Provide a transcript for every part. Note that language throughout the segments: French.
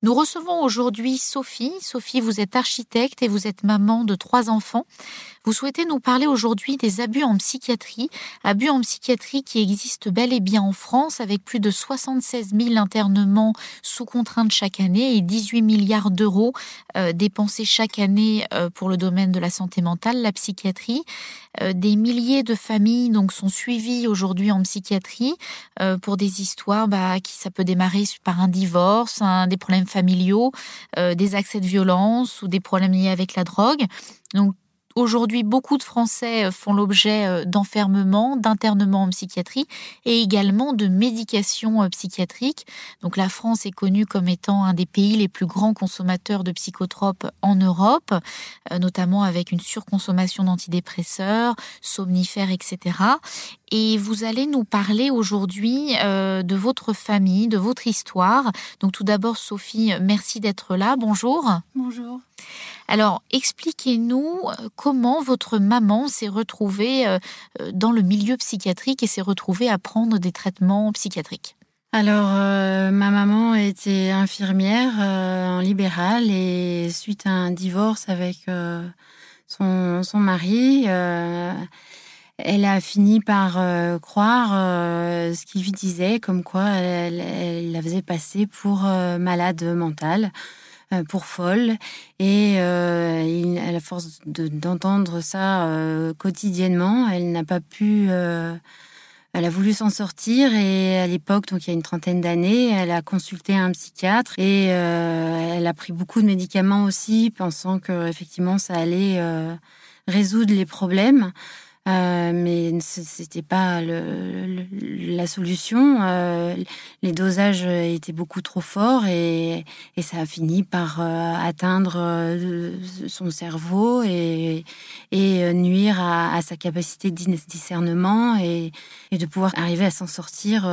Nous recevons aujourd'hui Sophie. Sophie, vous êtes architecte et vous êtes maman de trois enfants. Vous souhaitez nous parler aujourd'hui des abus en psychiatrie, abus en psychiatrie qui existent bel et bien en France avec plus de 76 000 internements sous contrainte chaque année et 18 milliards d'euros euh, dépensés chaque année euh, pour le domaine de la santé mentale, la psychiatrie. Euh, des milliers de familles donc sont suivies aujourd'hui en psychiatrie pour des histoires bah, qui ça peut démarrer par un divorce, des problèmes familiaux, des accès de violence ou des problèmes liés avec la drogue. Donc Aujourd'hui, beaucoup de Français euh, font l'objet euh, d'enfermement, d'internement en psychiatrie et également de médication euh, psychiatrique. Donc la France est connue comme étant un des pays les plus grands consommateurs de psychotropes en Europe, notamment avec une surconsommation d'antidépresseurs, somnifères, etc. Et vous allez nous parler aujourd'hui de votre famille, de votre histoire. Donc tout d'abord, Sophie, merci d'être là. Bonjour. Bonjour. Alors, expliquez-nous euh, comment votre maman s'est retrouvée euh, euh, dans le milieu psychiatrique et s'est retrouvée à prendre des traitements psychiatriques? Alors, ma maman était infirmière en libéral et suite à un divorce avec son, mari, elle a fini par croire ce qu'il lui disait, comme quoi elle, la faisait passer pour malade mentale. Euh, pour folle. Et euh, à la force d'entendre ça euh, quotidiennement, elle n'a pas pu. elle a voulu s'en sortir et à l'époque, donc il y a une trentaine d'années, elle a consulté un psychiatre et elle a pris beaucoup de médicaments aussi, pensant que effectivement ça allait résoudre les problèmes. Euh, mais c'était pas la solution. Euh, les dosages étaient beaucoup trop forts et, ça a fini par euh, atteindre euh, son cerveau et, nuire à, sa capacité de discernement et, de pouvoir arriver à s'en sortir.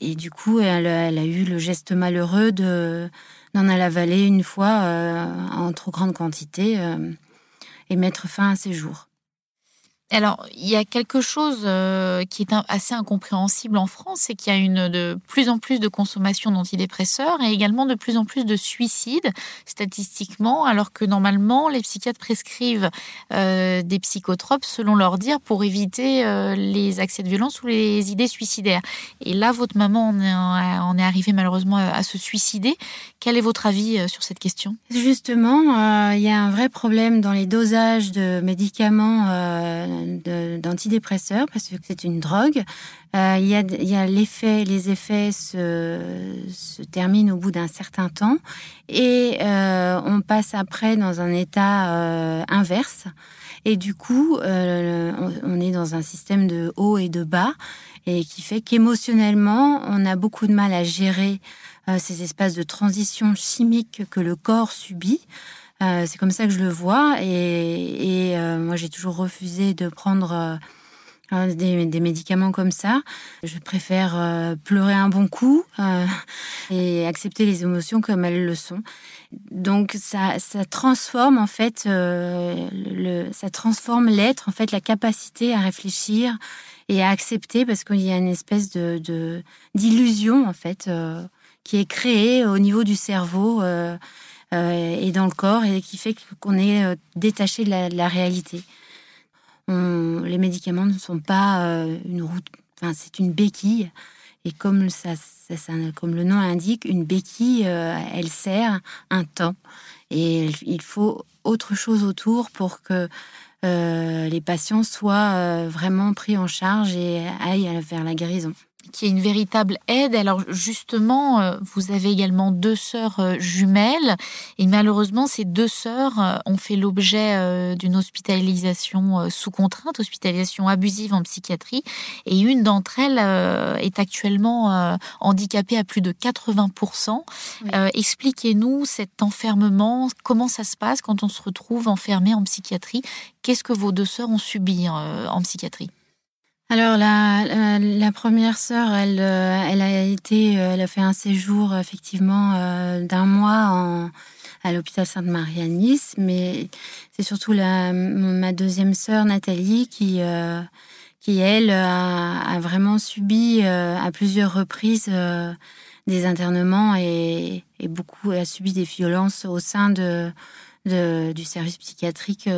et du coup, elle, elle, a eu le geste malheureux de d'en avaler une fois en trop grande quantité et mettre fin à ses jours. Alors, il y a quelque chose euh, qui est assez incompréhensible en France, c'est qu'il y a de plus en plus de consommation d'antidépresseurs et également de plus en plus de suicides statistiquement, alors que normalement les psychiatres prescrivent euh, des psychotropes selon leur dire pour éviter euh, les accès de violence ou les idées suicidaires. Et là, votre maman en est arrivée malheureusement à, se suicider. Quel est votre avis sur cette question? Justement, il y a un vrai problème dans les dosages de médicaments d'antidépresseurs parce que c'est une drogue. Euh, il, y a, y les effets se, se terminent au bout d'un certain temps et euh, on passe après dans un état euh, inverse. Et du coup, on, on est dans un système de haut et de bas et qui fait qu'émotionnellement, on a beaucoup de mal à gérer ces espaces de transition chimique que le corps subit. Euh, c'est comme ça que je le vois. Et, euh, moi, j'ai toujours refusé de prendre euh, des, médicaments comme ça. Je préfère pleurer un bon coup et accepter les émotions comme elles le sont. Donc, ça, ça transforme en fait, le, ça transforme l'être, en fait, la capacité à réfléchir et à accepter, parce qu'il y a une espèce de d'illusion en fait qui est créée au niveau du cerveau. Euh, et dans le corps et qui fait qu'on est euh, détaché de la, réalité. les médicaments ne sont pas euh, une route, enfin, c'est une béquille. Et comme, le nom indique, une béquille, elle sert un temps. Et il faut autre chose autour pour que les patients soient vraiment pris en charge et aillent vers la guérison qui est une véritable aide. Alors justement, euh, vous avez également deux sœurs euh, jumelles. Et malheureusement, ces deux sœurs euh, ont fait l'objet d'une hospitalisation sous contrainte, hospitalisation abusive en psychiatrie. Et une d'entre elles est actuellement handicapée à plus de 80%. Expliquez-nous cet enfermement, comment ça se passe quand on se retrouve enfermé en psychiatrie? Qu'est-ce que vos deux sœurs ont subi en psychiatrie? Alors la, la, première sœur, elle, euh, elle a été, euh, elle a fait un séjour effectivement euh, d'un mois en, à l'hôpital Sainte-Marie à Nice, mais c'est surtout la, ma deuxième sœur Nathalie qui, qui elle a, a vraiment subi à plusieurs reprises des internements et, beaucoup a subi des violences au sein de, du service psychiatrique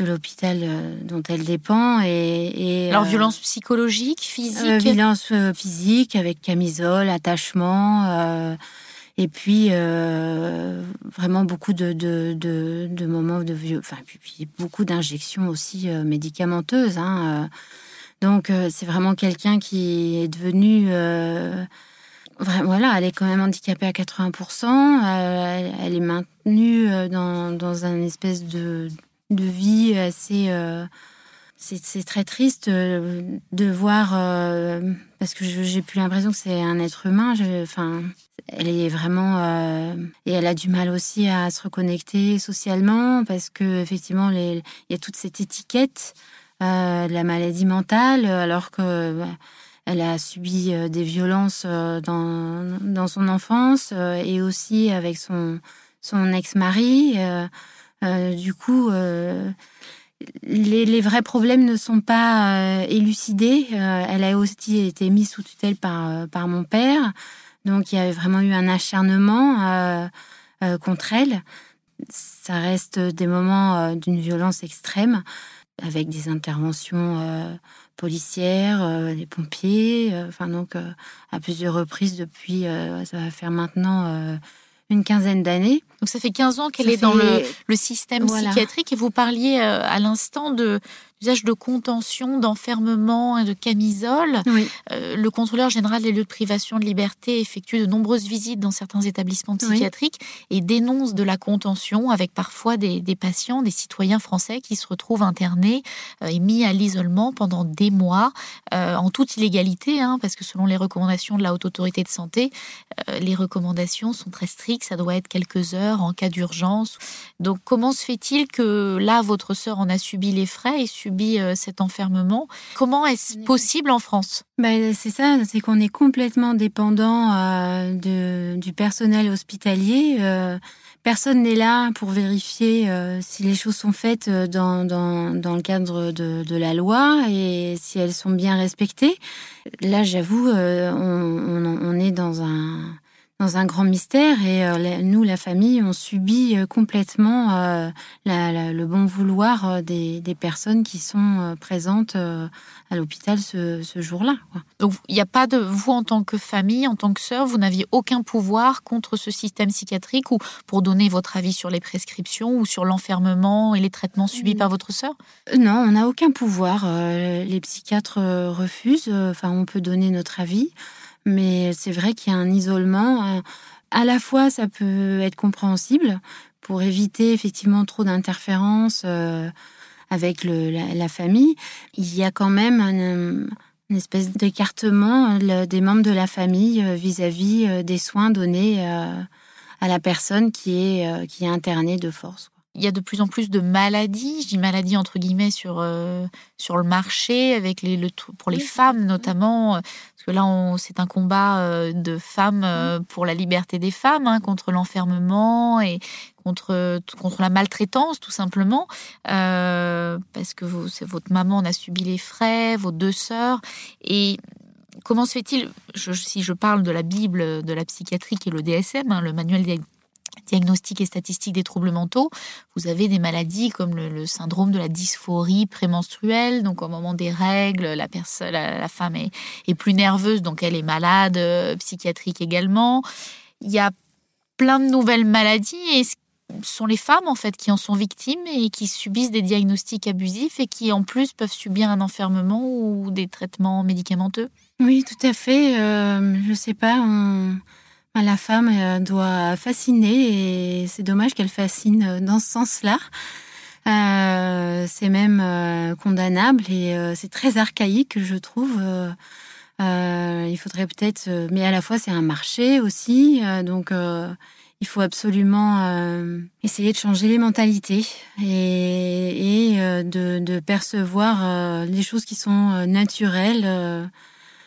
de l'hôpital euh, dont elle dépend. Et, Alors, euh, violence psychologique, physique euh, Violence physique avec camisole, attachement. et puis, vraiment beaucoup de, de, de, moments de vieux. Enfin, puis, beaucoup d'injections aussi médicamenteuses. Hein, donc, c'est vraiment quelqu'un qui est devenu. voilà, elle est quand même handicapée à 80%. elle est maintenue dans, dans un espèce de de vie assez. Euh, c'est très triste euh, de voir, euh, parce que j'ai plus l'impression que c'est un être humain. Enfin, elle est vraiment. et elle a du mal aussi à se reconnecter socialement, parce que effectivement, il y a toute cette étiquette de la maladie mentale, alors que. Bah, elle a subi des violences dans, dans son enfance et aussi avec son, son ex-mari. Euh, du coup, euh, les, vrais problèmes ne sont pas euh, élucidés. elle a aussi été mise sous tutelle par, par mon père. Donc, il y avait vraiment eu un acharnement contre elle. Ça reste des moments d'une violence extrême, avec des interventions policières, des pompiers. Enfin, donc, à plusieurs reprises depuis, ça va faire maintenant une quinzaine d'années. Donc ça fait 15 ans qu'elle est dans le, système psychiatrique et vous parliez à l'instant de usage de contention, d'enfermement et de camisole. Euh, le contrôleur général des lieux de privation de liberté effectue de nombreuses visites dans certains établissements psychiatriques et dénonce de la contention avec parfois des, patients, des citoyens français qui se retrouvent internés euh, et mis à l'isolement pendant des mois euh, en toute illégalité, hein, parce que selon les recommandations de la Haute Autorité de Santé, les recommandations sont très strictes, ça doit être quelques heures en cas d'urgence. Donc comment se fait-il que là, votre sœur en a subi les frais et euh, cet enfermement. Comment est-ce possible en France? Ben, C'est ça, c'est qu'on est complètement dépendant euh, du personnel hospitalier. Euh, personne n'est là pour vérifier si les choses sont faites dans, dans, le cadre de, la loi et si elles sont bien respectées. Là, j'avoue, on, est dans un dans un grand mystère et euh, nous, la famille, on subit euh, complètement euh, le bon vouloir des, personnes qui sont présentes à l'hôpital ce, jour-là. Donc il n'y a pas de vous en tant que famille, en tant que sœur, vous n'aviez aucun pouvoir contre ce système psychiatrique ou pour donner votre avis sur les prescriptions ou sur l'enfermement et les traitements subis par votre sœur? Non, on n'a aucun pouvoir. les psychiatres refusent. Enfin, on peut donner notre avis. Mais c'est vrai qu'il y a un isolement. Euh, à la fois, ça peut être compréhensible pour éviter effectivement trop d'interférences euh, avec la, famille. Il y a quand même une espèce d'écartement des membres de la famille euh, vis-à-vis des soins donnés à la personne qui est, qui est internée de force. Il y a de plus en plus de maladies, je dis maladies entre guillemets sur, sur le marché, avec les, le, pour les femmes notamment, parce que là, c'est un combat euh, de femmes euh, pour la liberté des femmes, hein, contre l'enfermement et contre, contre la maltraitance, tout simplement. Euh, parce que vous, votre maman en a subi les frais, vos deux sœurs. Et comment se fait-il, si je parle de la Bible de la psychiatrie qui est le DSM, hein, le manuel diagnostic et statistique des troubles mentaux, vous avez des maladies comme le, syndrome de la dysphorie prémenstruelle. Donc, au moment des règles, la, personne, la, femme est, plus nerveuse, donc elle est malade, euh, psychiatrique également. Il y a plein de nouvelles maladies et ce sont les femmes en fait qui en sont victimes et qui subissent des diagnostics abusifs et qui en plus peuvent subir un enfermement ou des traitements médicamenteux. Oui, tout à fait. Euh, je sais pas. La femme euh, doit fasciner et c'est dommage qu'elle fascine euh, dans ce sens-là. Euh, c'est même condamnable et c'est très archaïque, je trouve. il faudrait peut-être, mais à la fois c'est un marché aussi, donc il faut absolument essayer de changer les mentalités et, de, percevoir les choses qui sont naturelles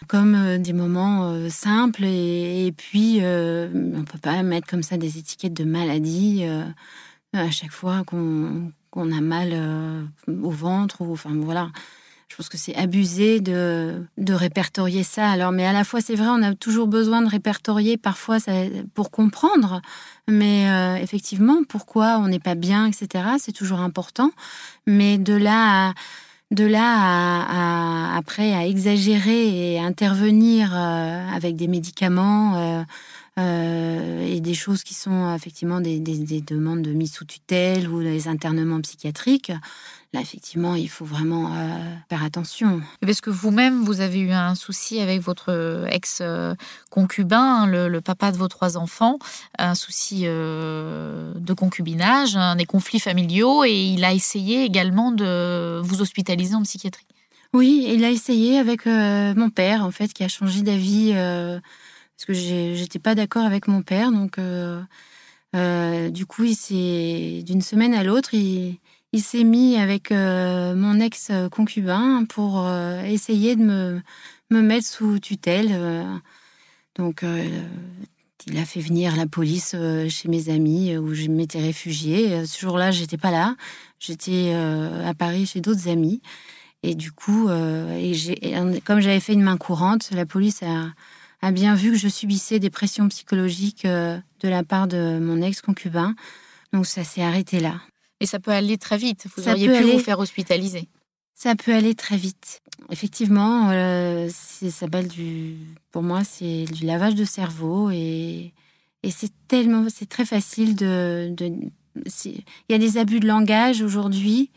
comme euh, des moments euh, simples et, puis euh, on peut pas mettre comme ça des étiquettes de maladie à chaque fois qu'on a mal au ventre ou enfin voilà je pense que c'est abusé de, de répertorier ça. Alors, mais à la fois, c'est vrai, on a toujours besoin de répertorier parfois pour comprendre. Mais effectivement, pourquoi on n'est pas bien, etc., c'est toujours important. Mais de là à, de là à, après à exagérer et intervenir euh, avec des médicaments euh, et des choses qui sont effectivement des, demandes de mise sous tutelle ou des internements psychiatriques, là, effectivement, il faut vraiment euh, faire attention. Parce que vous-même, vous avez eu un souci avec votre ex-concubin, le, papa de vos trois enfants, un souci euh, de concubinage, des conflits familiaux, et il a essayé également de vous hospitaliser en psychiatrie. Oui, il a essayé avec mon père, en fait, qui a changé d'avis parce que j'étais pas d'accord avec mon père. Donc, euh, euh, du coup, d'une semaine à l'autre, il, s'est mis avec euh, mon ex-concubin pour essayer de me, me mettre sous tutelle. donc, il a fait venir la police chez mes amis où je m'étais réfugiée. Ce jour-là, j'étais pas là. J'étais à Paris chez d'autres amis. Et du coup, comme j'avais fait une main courante, la police a, a bien vu que je subissais des pressions psychologiques euh, de la part de mon ex-concubin. Donc ça s'est arrêté là. Et ça peut aller très vite. Vous auriez pu vous faire hospitaliser. Ça peut aller très vite. Effectivement, euh, ça du, pour moi, c'est du lavage de cerveau et, et c'est tellement, c'est très facile de, de il y a des abus de langage aujourd'hui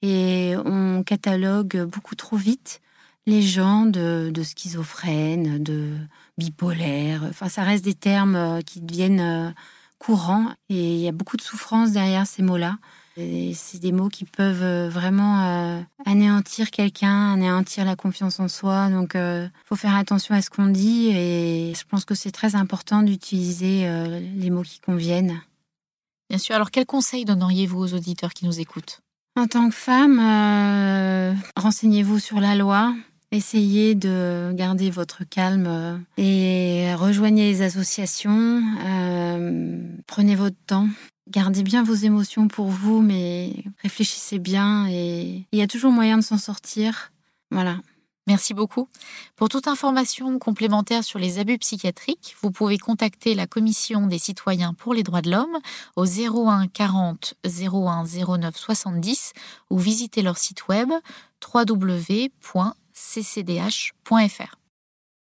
et on catalogue beaucoup trop vite les gens de, de schizophrènes, de bipolaires. Enfin, ça reste des termes euh, qui deviennent euh, courants et il y a beaucoup de souffrance derrière ces mots-là. C'est des mots qui peuvent euh, vraiment anéantir quelqu'un, anéantir la confiance en soi. Donc, il faut faire attention à ce qu'on dit et je pense que c'est très important d'utiliser les mots qui conviennent. Bien sûr. Alors, quels conseils donneriez-vous aux auditeurs qui nous écoutent? En tant que femme, renseignez-vous sur la loi, Essayez de garder votre calme euh, et rejoignez les associations. Euh, prenez votre temps. Gardez bien vos émotions pour vous, mais réfléchissez bien et il y a toujours moyen de s'en sortir. Voilà. Merci beaucoup. Pour toute information complémentaire sur les abus psychiatriques, vous pouvez contacter la Commission des citoyens pour les droits de l'homme au 01 40 01 09 70 ou visiter leur site web www ccdh.fr.